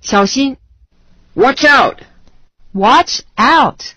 小心！Watch out! Watch out!